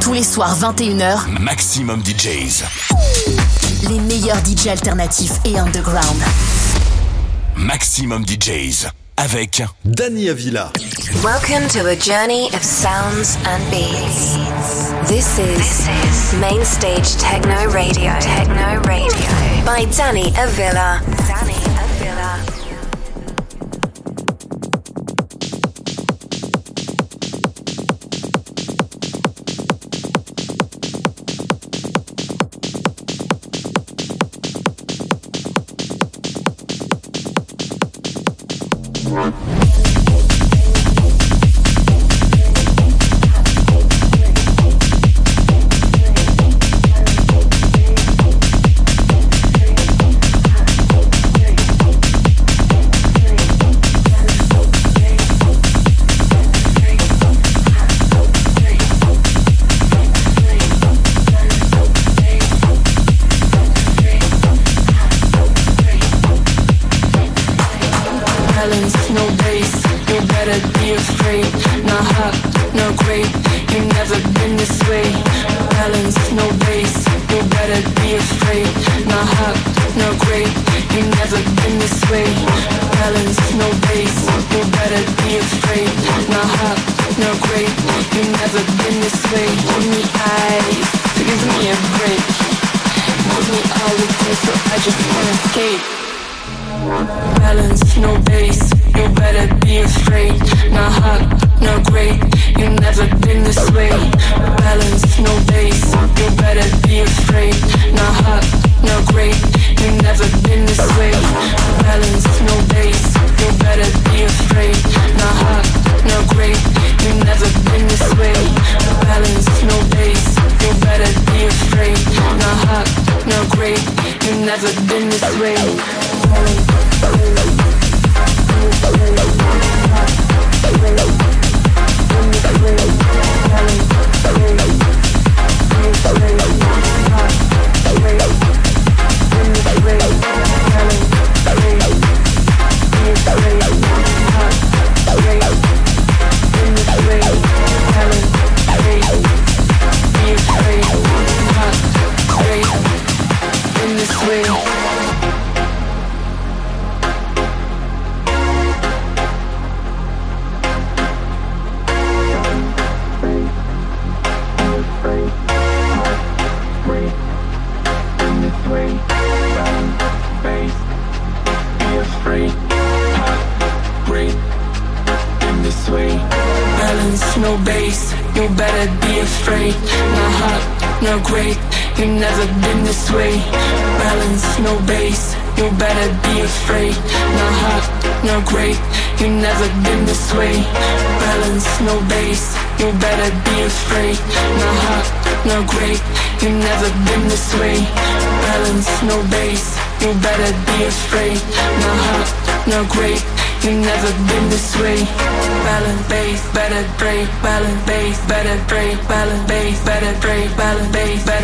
Tous les soirs 21h, Maximum DJs. Les meilleurs DJs alternatifs et underground. Maximum DJs avec Danny Avila. Welcome to a journey of sounds and beats. This is, Main Stage Techno Radio. Techno Radio by Danny Avila. Danny Avila. You've never been this way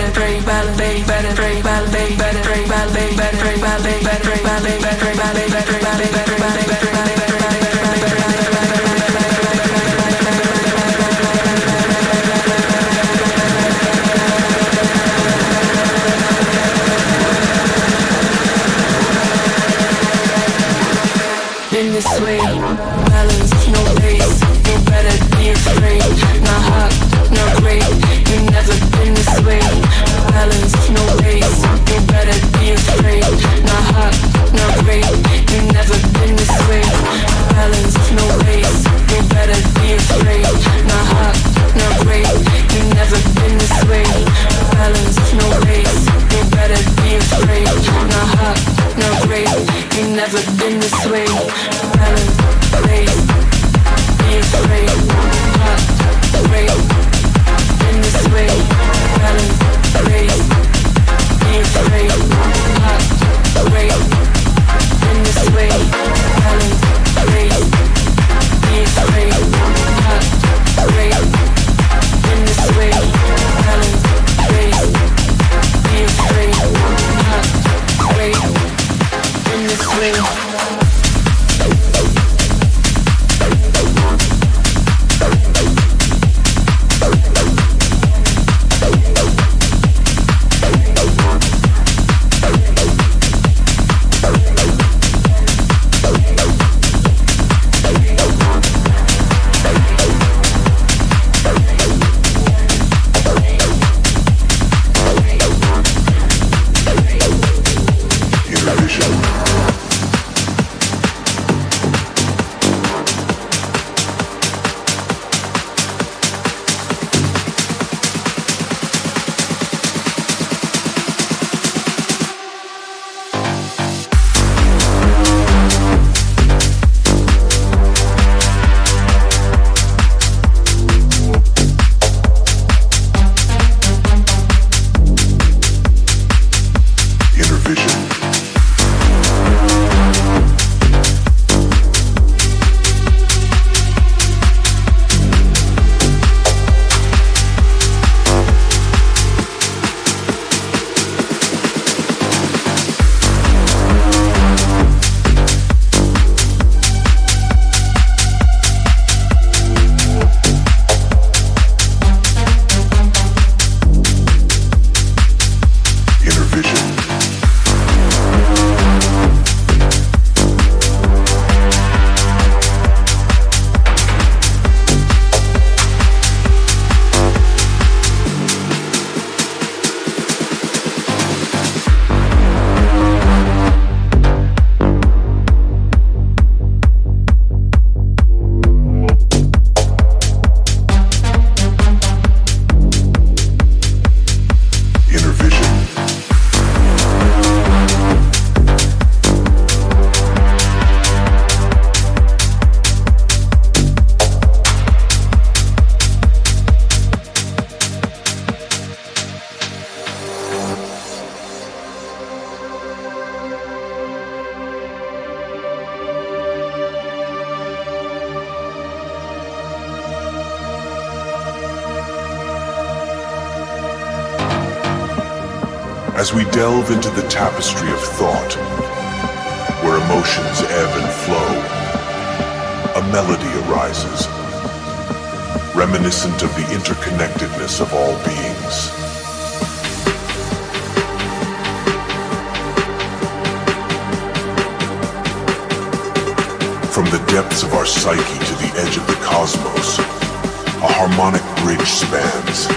From the depths of our psyche to the edge of the cosmos, a harmonic bridge spans.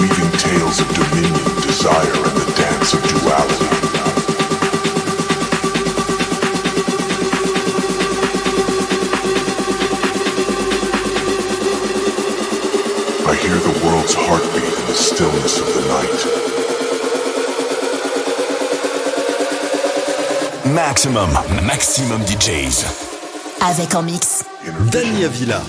Weaving tales of dominion, desire, and the dance of duality. Maximum, maximum DJs. Avec en mix. Dania Villa.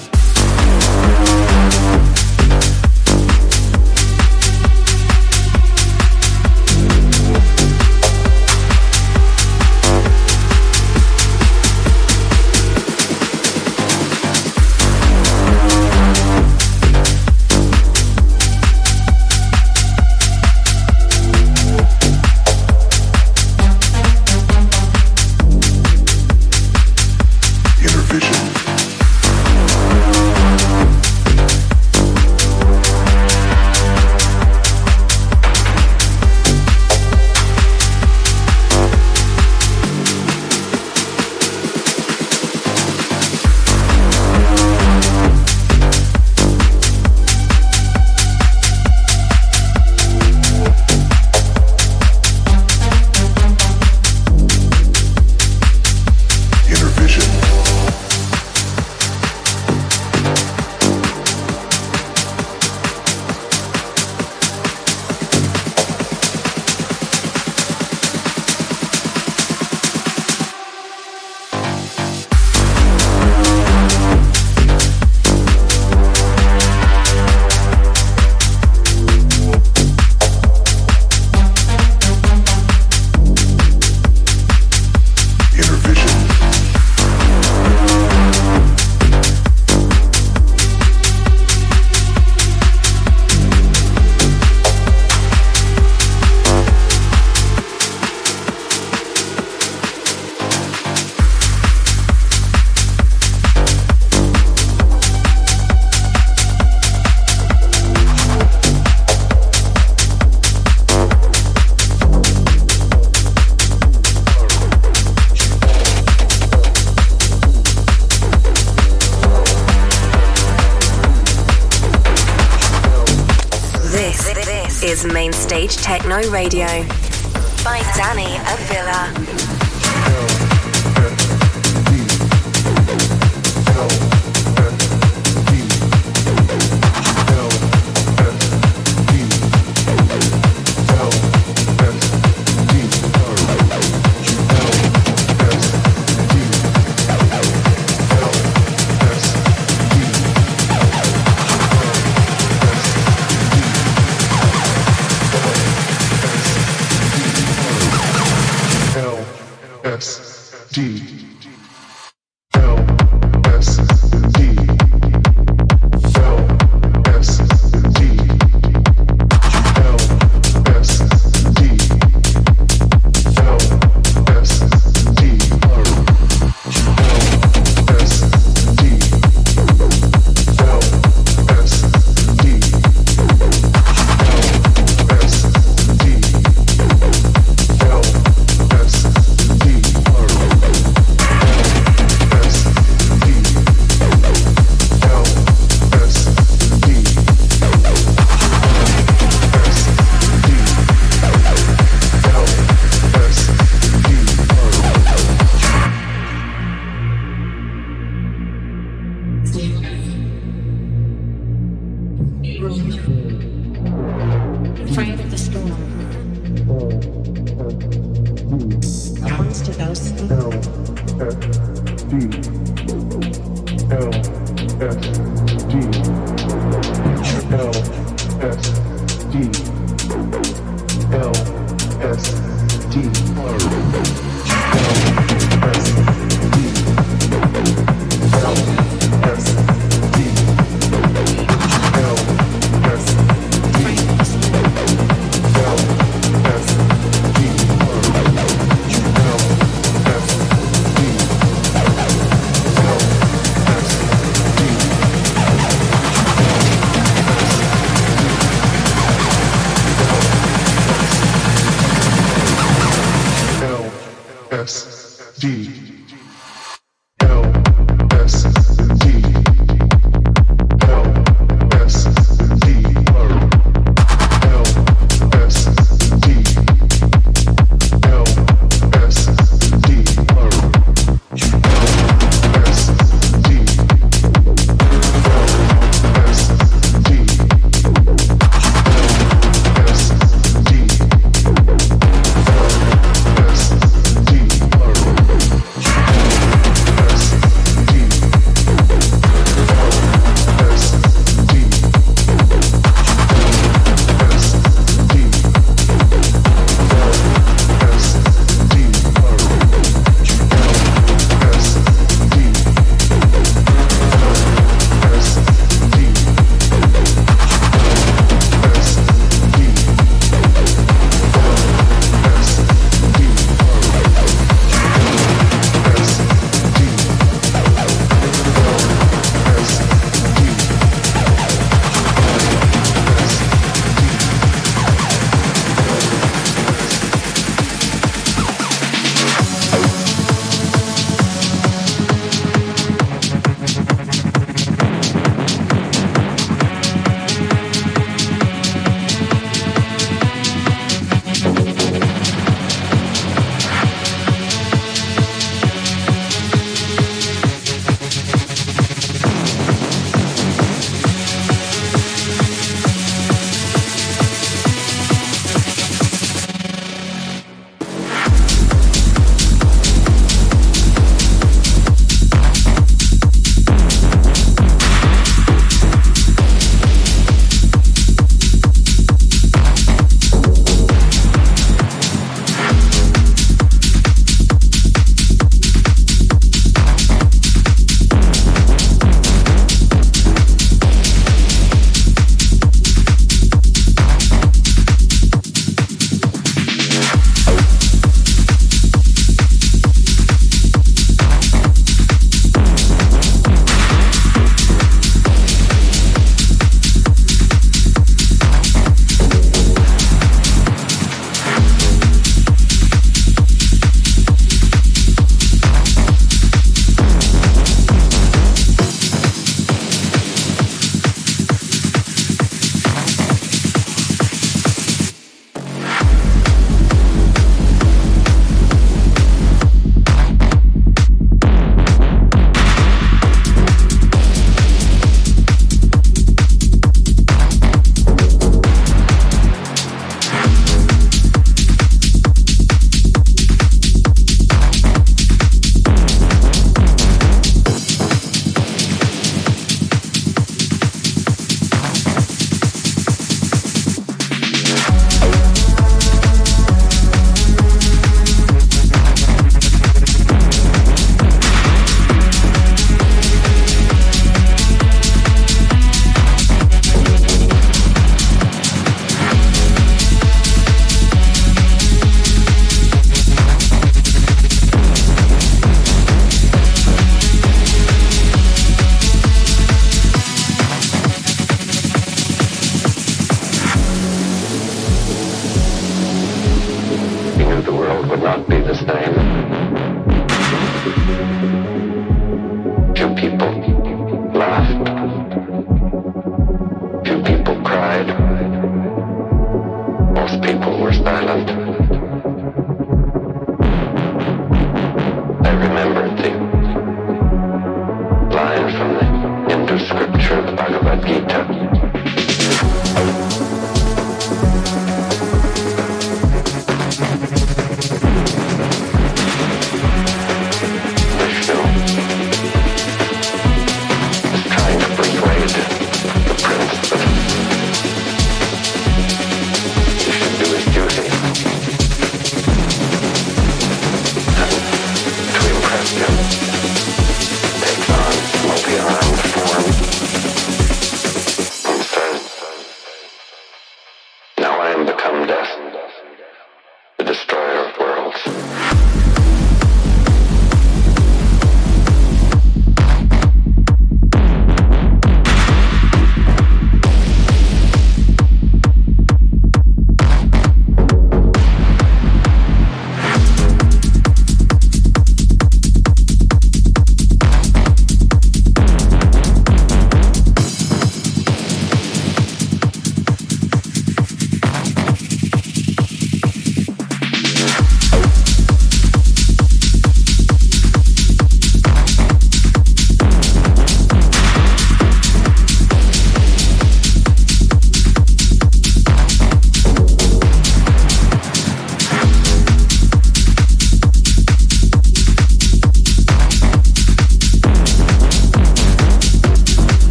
Radio.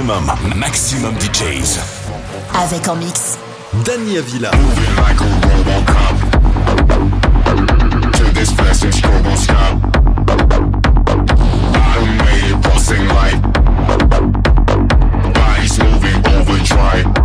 Maximum, maximum DJs. Avec en mix. Danny Avila. like a Robocop. To this message, stroboscope. Automated pulsing light. Bodies moving overdrive.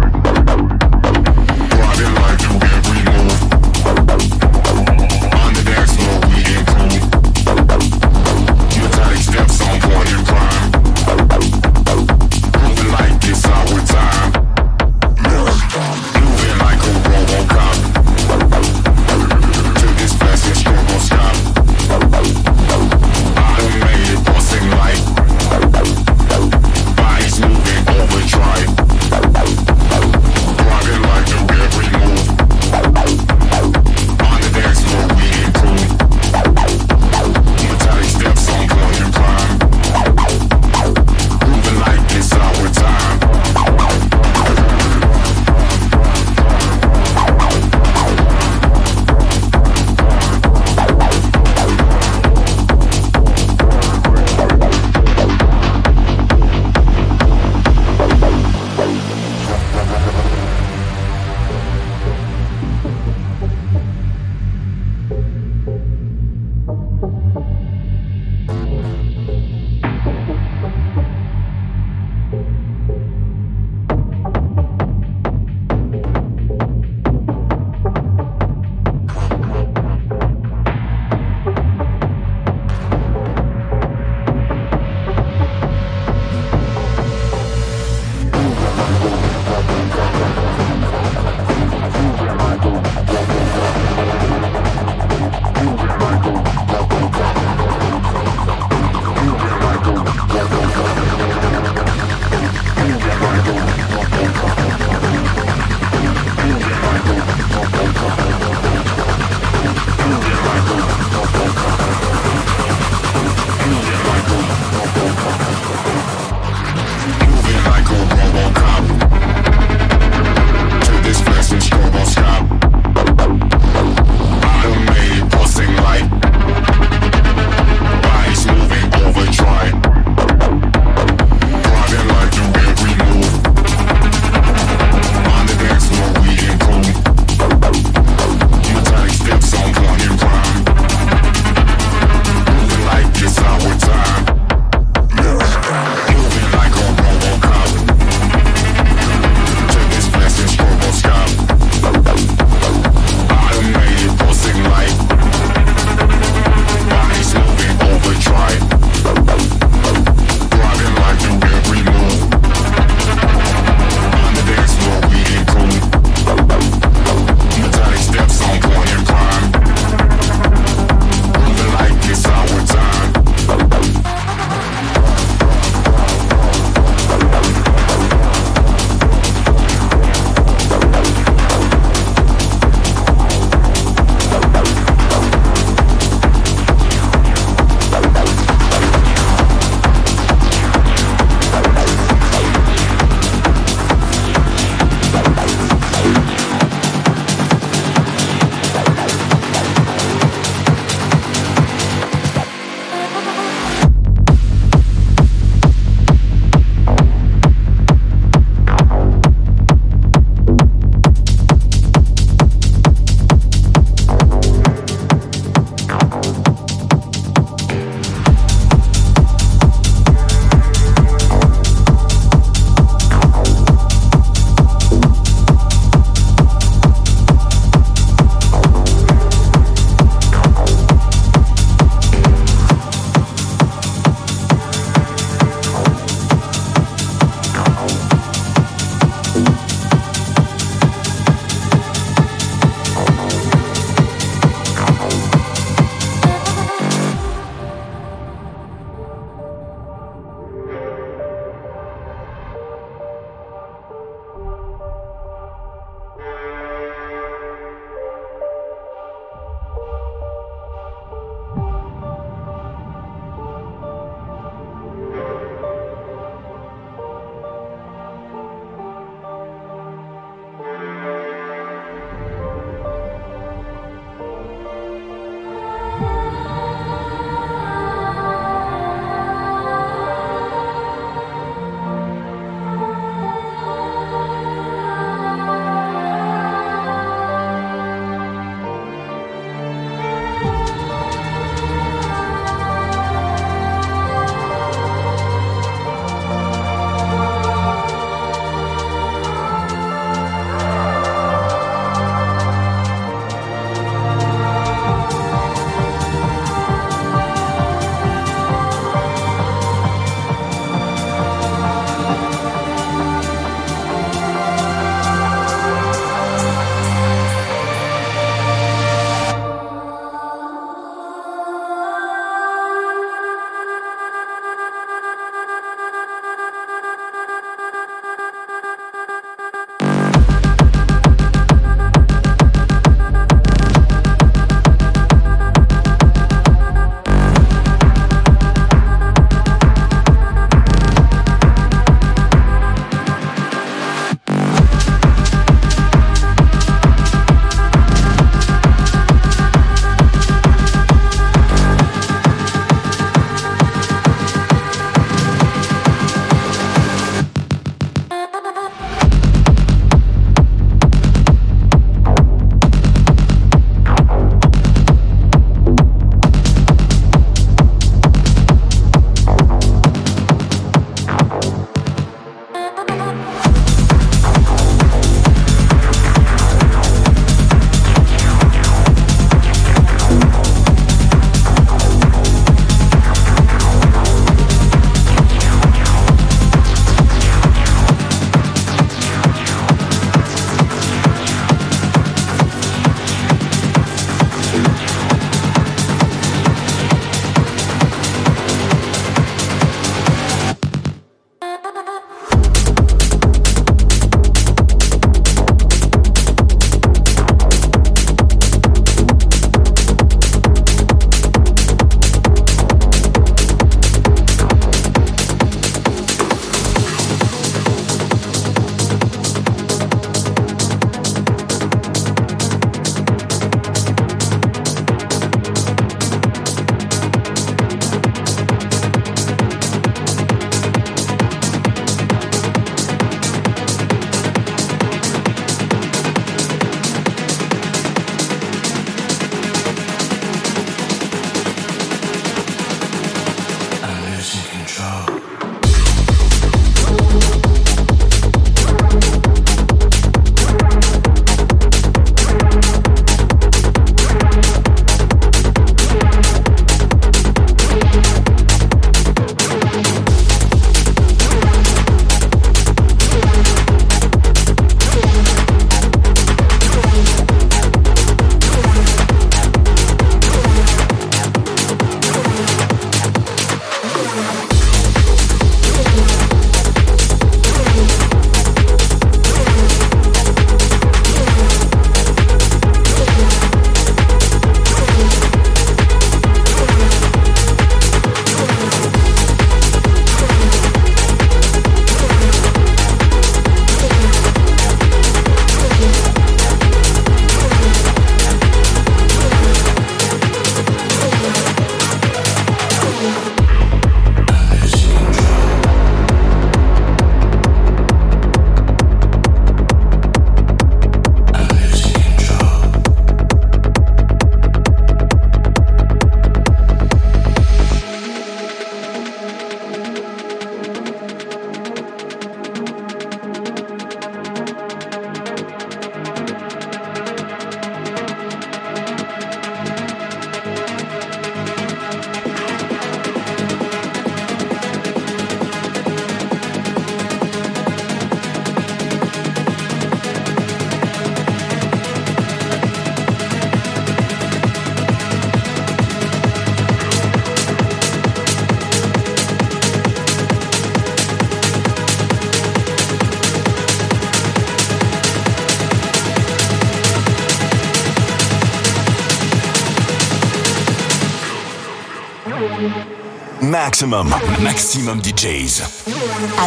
Maximum, maximum DJs.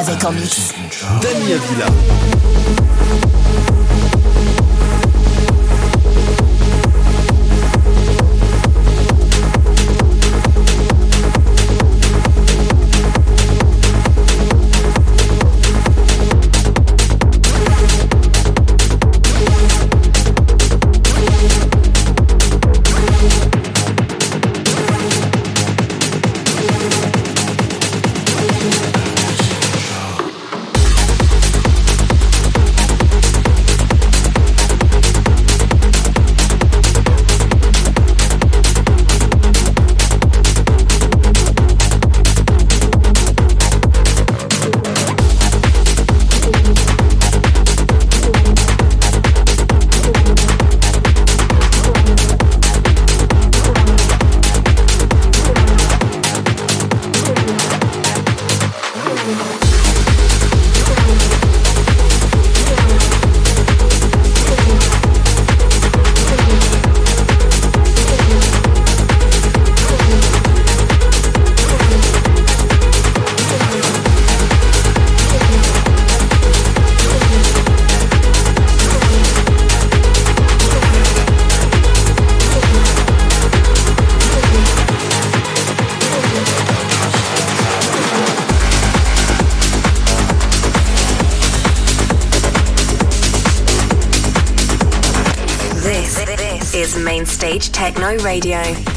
Avec en mix. Dani Avila. Radio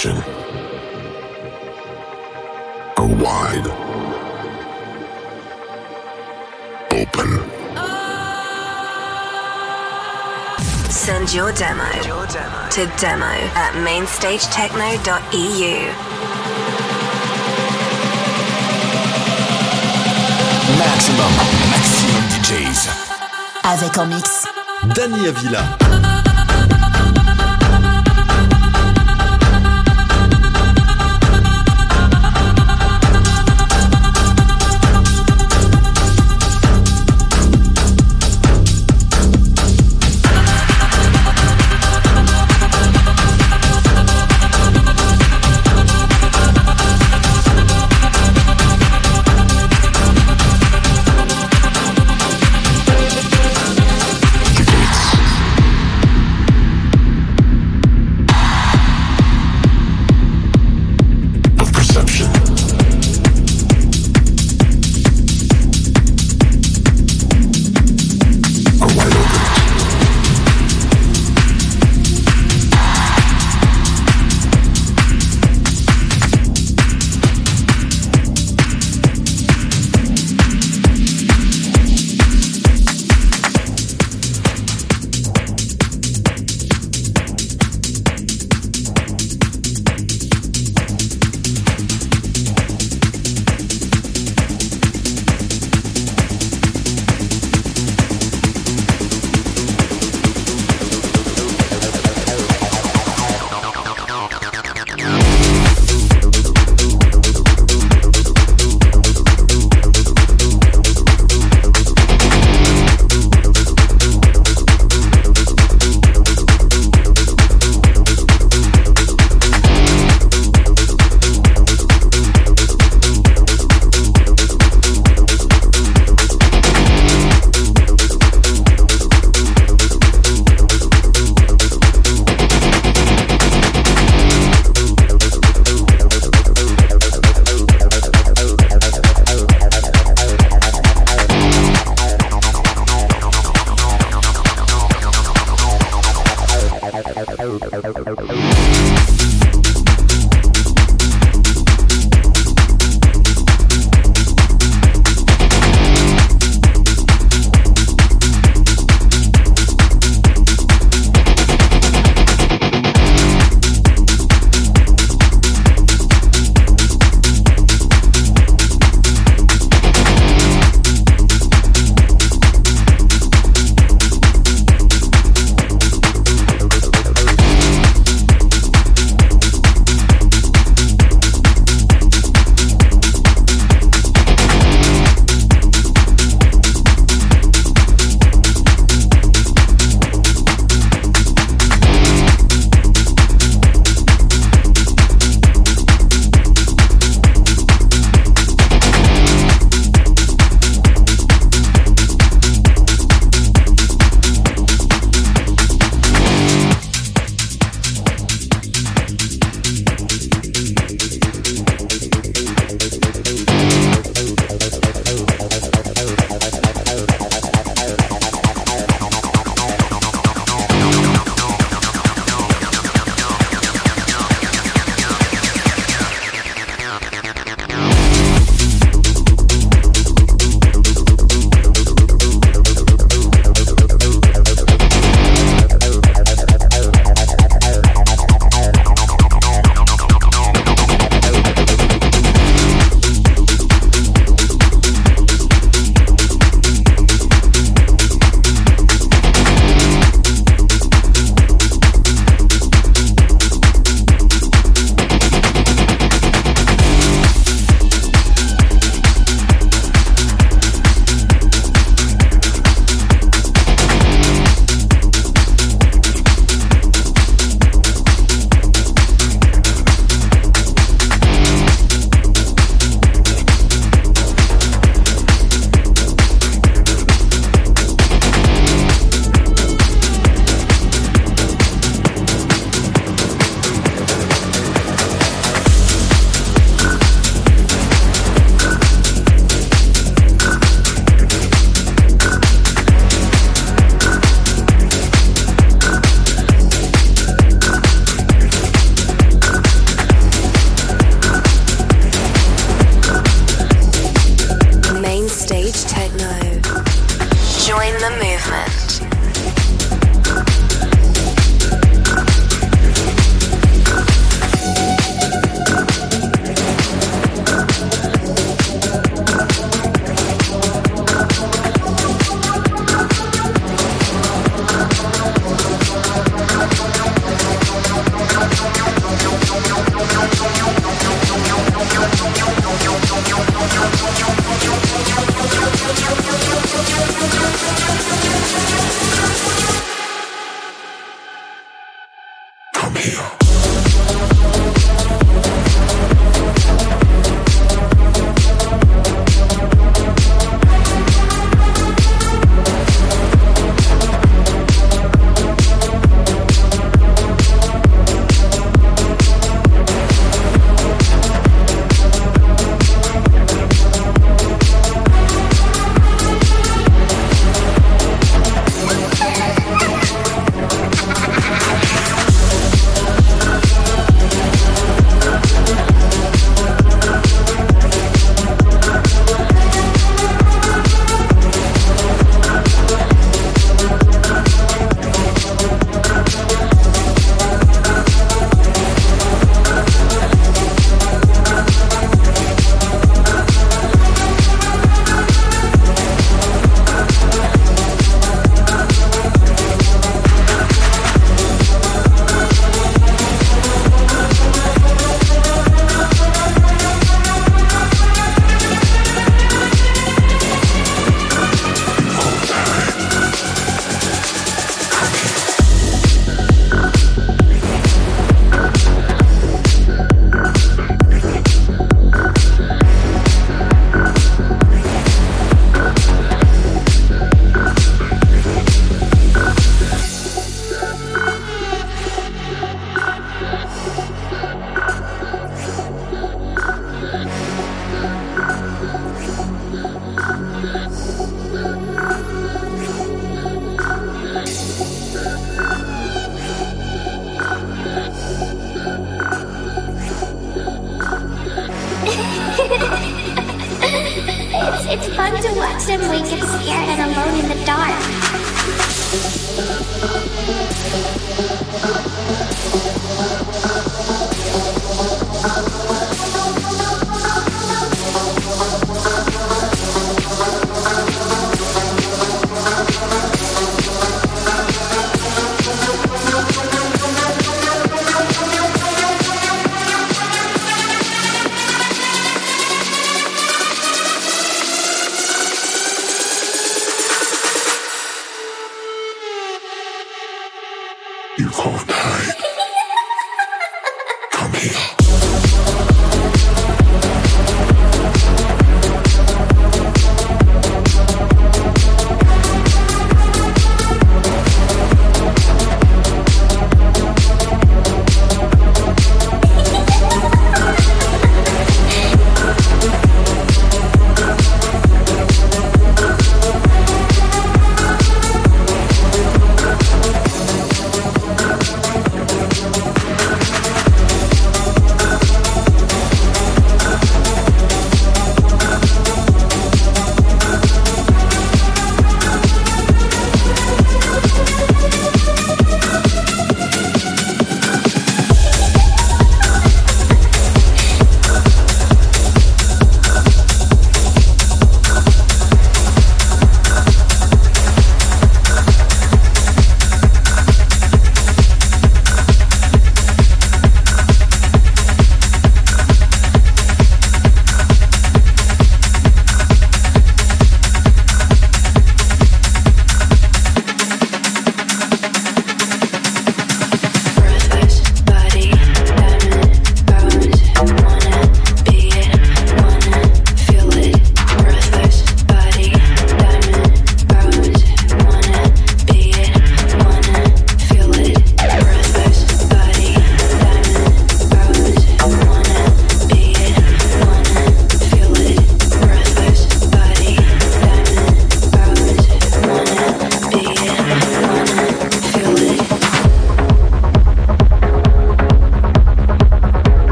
perception are wide open. Send your demo to demo at mainstagetechno.eu. Maxximum, maxximum DJs. Avec en mix. Danny Avila.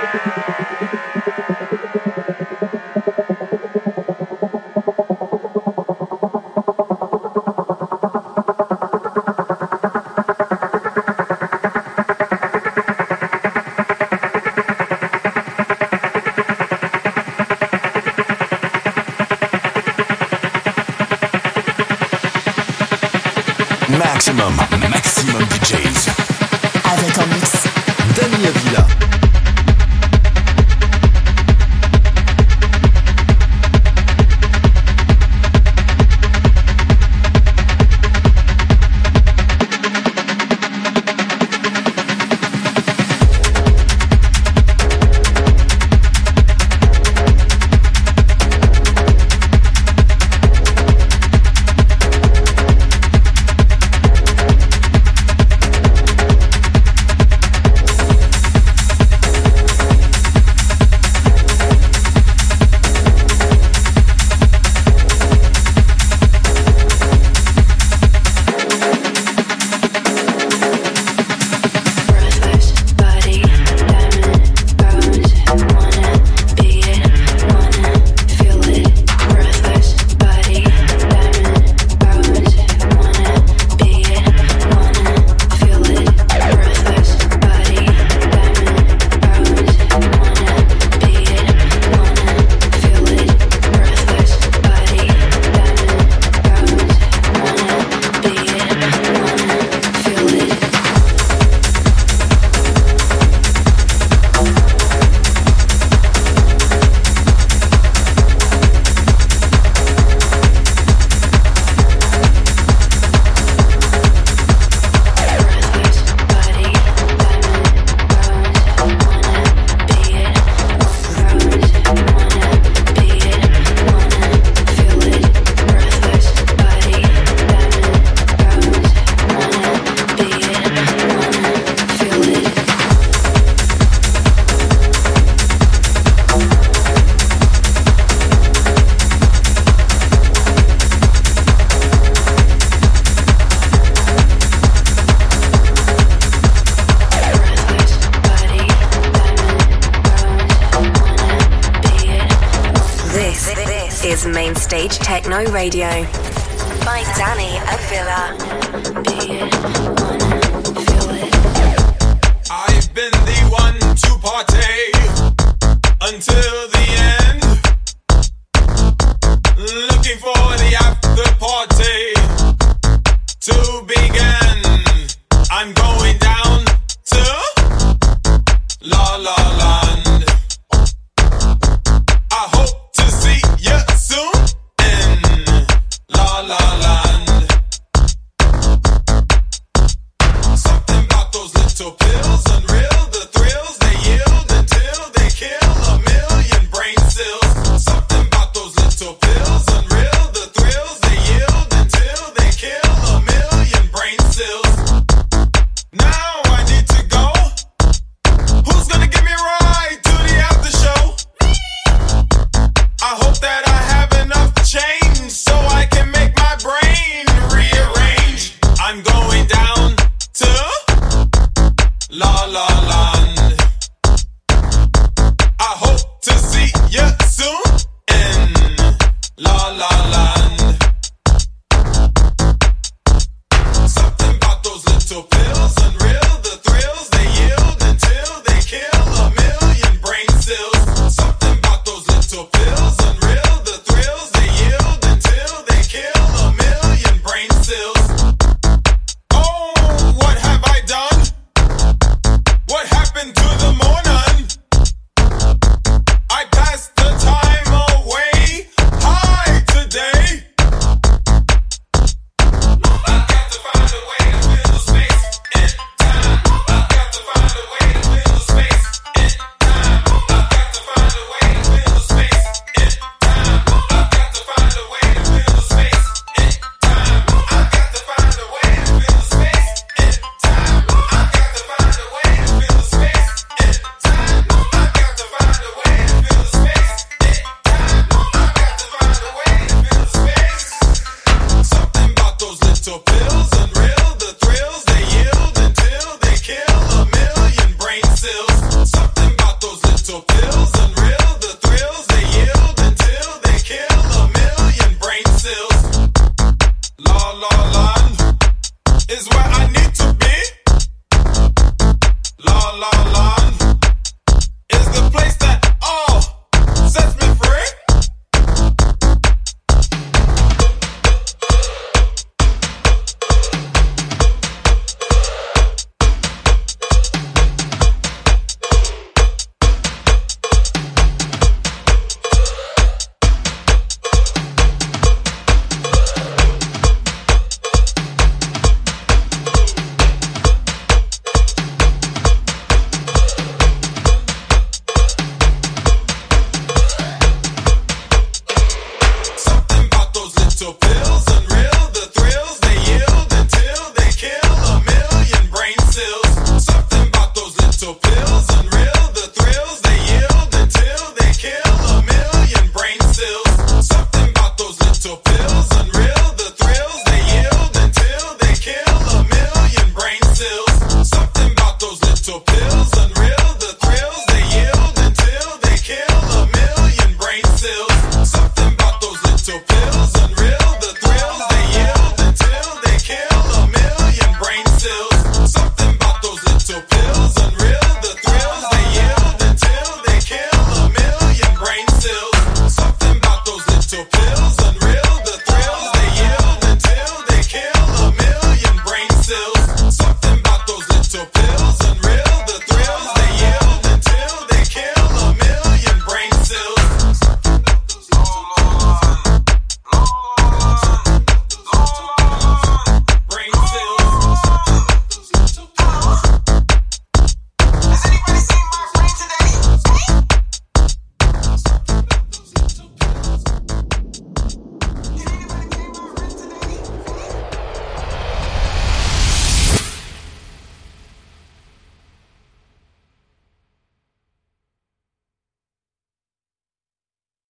Yeah. Radio